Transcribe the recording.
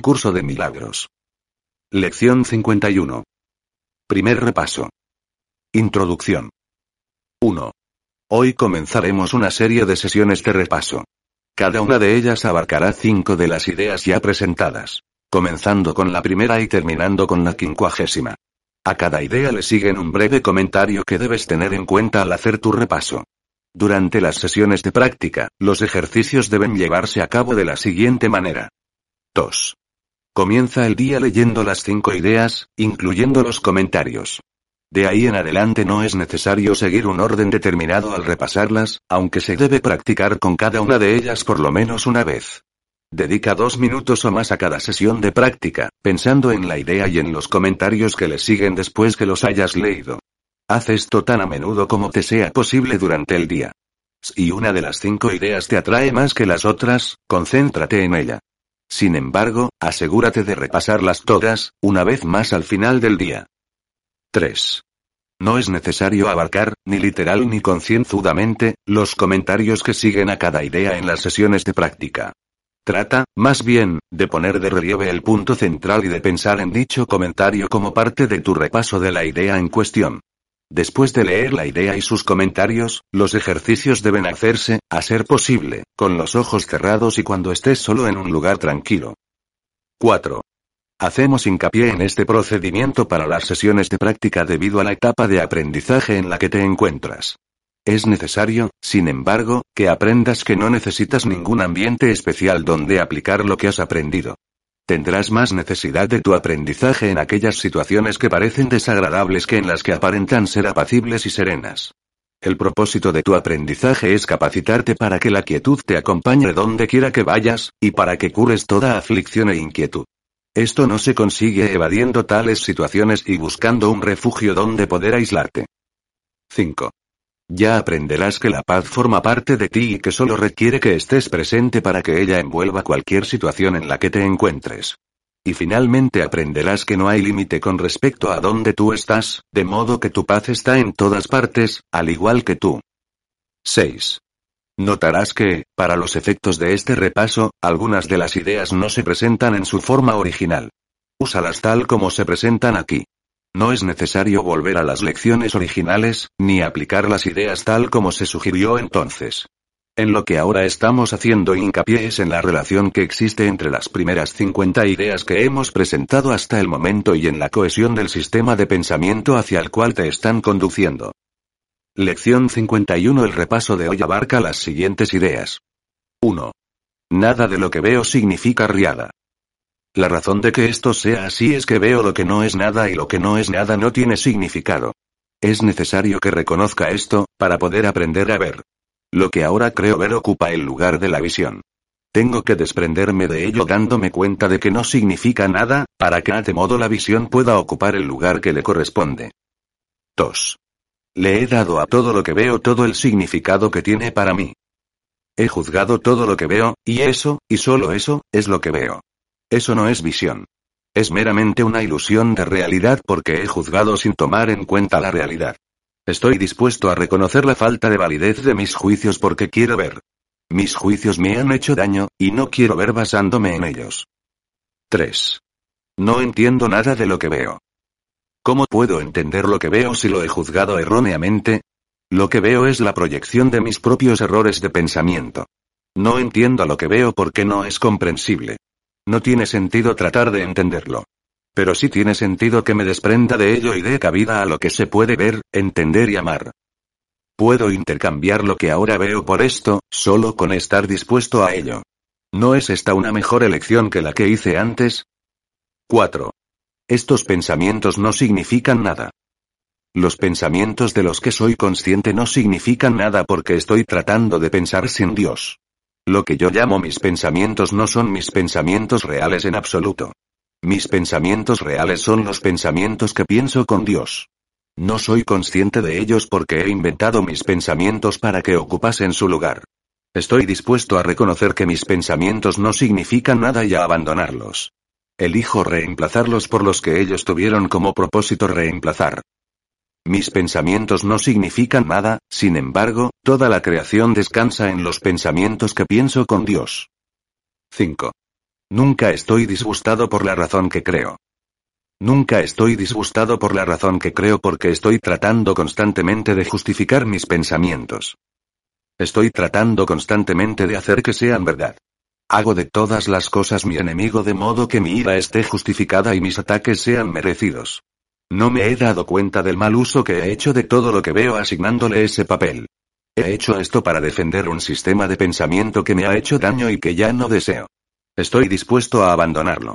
curso de milagros. Lección 51. Primer repaso. Introducción. 1. Hoy comenzaremos una serie de sesiones de repaso. Cada una de ellas abarcará cinco de las ideas ya presentadas, comenzando con la primera y terminando con la quincuagésima. A cada idea le siguen un breve comentario que debes tener en cuenta al hacer tu repaso. Durante las sesiones de práctica, los ejercicios deben llevarse a cabo de la siguiente manera. 2. Comienza el día leyendo las cinco ideas, incluyendo los comentarios. De ahí en adelante no es necesario seguir un orden determinado al repasarlas, aunque se debe practicar con cada una de ellas por lo menos una vez. Dedica dos minutos o más a cada sesión de práctica, pensando en la idea y en los comentarios que le siguen después que los hayas leído. Haz esto tan a menudo como te sea posible durante el día. Si una de las cinco ideas te atrae más que las otras, concéntrate en ella. Sin embargo, asegúrate de repasarlas todas, una vez más al final del día. 3. No es necesario abarcar, ni literal ni concienzudamente, los comentarios que siguen a cada idea en las sesiones de práctica. Trata, más bien, de poner de relieve el punto central y de pensar en dicho comentario como parte de tu repaso de la idea en cuestión. Después de leer la idea y sus comentarios, los ejercicios deben hacerse, a ser posible, con los ojos cerrados y cuando estés solo en un lugar tranquilo. 4. Hacemos hincapié en este procedimiento para las sesiones de práctica debido a la etapa de aprendizaje en la que te encuentras. Es necesario, sin embargo, que aprendas que no necesitas ningún ambiente especial donde aplicar lo que has aprendido. Tendrás más necesidad de tu aprendizaje en aquellas situaciones que parecen desagradables que en las que aparentan ser apacibles y serenas. El propósito de tu aprendizaje es capacitarte para que la quietud te acompañe donde quiera que vayas, y para que cures toda aflicción e inquietud. Esto no se consigue evadiendo tales situaciones y buscando un refugio donde poder aislarte. 5. Ya aprenderás que la paz forma parte de ti y que solo requiere que estés presente para que ella envuelva cualquier situación en la que te encuentres. Y finalmente aprenderás que no hay límite con respecto a dónde tú estás, de modo que tu paz está en todas partes, al igual que tú. 6. Notarás que, para los efectos de este repaso, algunas de las ideas no se presentan en su forma original. Úsalas tal como se presentan aquí. No es necesario volver a las lecciones originales, ni aplicar las ideas tal como se sugirió entonces. En lo que ahora estamos haciendo hincapié es en la relación que existe entre las primeras 50 ideas que hemos presentado hasta el momento y en la cohesión del sistema de pensamiento hacia el cual te están conduciendo. Lección 51 El repaso de hoy abarca las siguientes ideas. 1. Nada de lo que veo significa riada. La razón de que esto sea así es que veo lo que no es nada y lo que no es nada no tiene significado. Es necesario que reconozca esto, para poder aprender a ver. Lo que ahora creo ver ocupa el lugar de la visión. Tengo que desprenderme de ello dándome cuenta de que no significa nada, para que de modo la visión pueda ocupar el lugar que le corresponde. 2. Le he dado a todo lo que veo todo el significado que tiene para mí. He juzgado todo lo que veo, y eso, y solo eso, es lo que veo. Eso no es visión. Es meramente una ilusión de realidad porque he juzgado sin tomar en cuenta la realidad. Estoy dispuesto a reconocer la falta de validez de mis juicios porque quiero ver. Mis juicios me han hecho daño, y no quiero ver basándome en ellos. 3. No entiendo nada de lo que veo. ¿Cómo puedo entender lo que veo si lo he juzgado erróneamente? Lo que veo es la proyección de mis propios errores de pensamiento. No entiendo lo que veo porque no es comprensible. No tiene sentido tratar de entenderlo. Pero sí tiene sentido que me desprenda de ello y dé cabida a lo que se puede ver, entender y amar. Puedo intercambiar lo que ahora veo por esto, solo con estar dispuesto a ello. ¿No es esta una mejor elección que la que hice antes? 4. Estos pensamientos no significan nada. Los pensamientos de los que soy consciente no significan nada porque estoy tratando de pensar sin Dios. Lo que yo llamo mis pensamientos no son mis pensamientos reales en absoluto. Mis pensamientos reales son los pensamientos que pienso con Dios. No soy consciente de ellos porque he inventado mis pensamientos para que ocupasen su lugar. Estoy dispuesto a reconocer que mis pensamientos no significan nada y a abandonarlos. Elijo reemplazarlos por los que ellos tuvieron como propósito reemplazar. Mis pensamientos no significan nada, sin embargo, toda la creación descansa en los pensamientos que pienso con Dios. 5. Nunca estoy disgustado por la razón que creo. Nunca estoy disgustado por la razón que creo porque estoy tratando constantemente de justificar mis pensamientos. Estoy tratando constantemente de hacer que sean verdad. Hago de todas las cosas mi enemigo de modo que mi ira esté justificada y mis ataques sean merecidos. No me he dado cuenta del mal uso que he hecho de todo lo que veo asignándole ese papel. He hecho esto para defender un sistema de pensamiento que me ha hecho daño y que ya no deseo. Estoy dispuesto a abandonarlo.